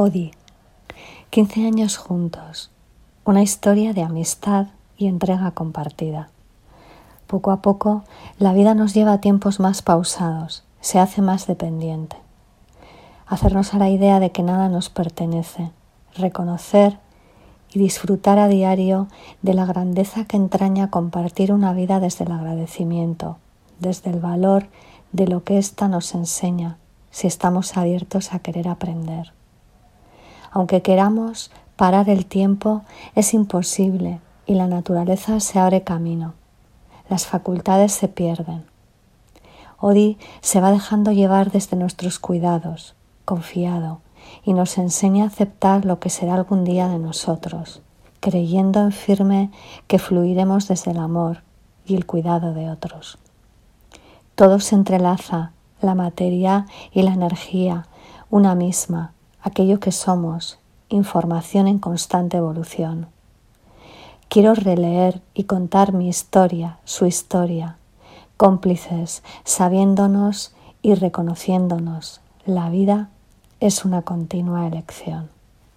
Odi. 15 años juntos. Una historia de amistad y entrega compartida. Poco a poco, la vida nos lleva a tiempos más pausados, se hace más dependiente. Hacernos a la idea de que nada nos pertenece, reconocer y disfrutar a diario de la grandeza que entraña compartir una vida desde el agradecimiento, desde el valor de lo que ésta nos enseña, si estamos abiertos a querer aprender. Aunque queramos parar el tiempo, es imposible y la naturaleza se abre camino. Las facultades se pierden. Odi se va dejando llevar desde nuestros cuidados, confiado, y nos enseña a aceptar lo que será algún día de nosotros, creyendo en firme que fluiremos desde el amor y el cuidado de otros. Todo se entrelaza, la materia y la energía, una misma, aquello que somos, información en constante evolución. Quiero releer y contar mi historia, su historia, cómplices, sabiéndonos y reconociéndonos. La vida es una continua elección.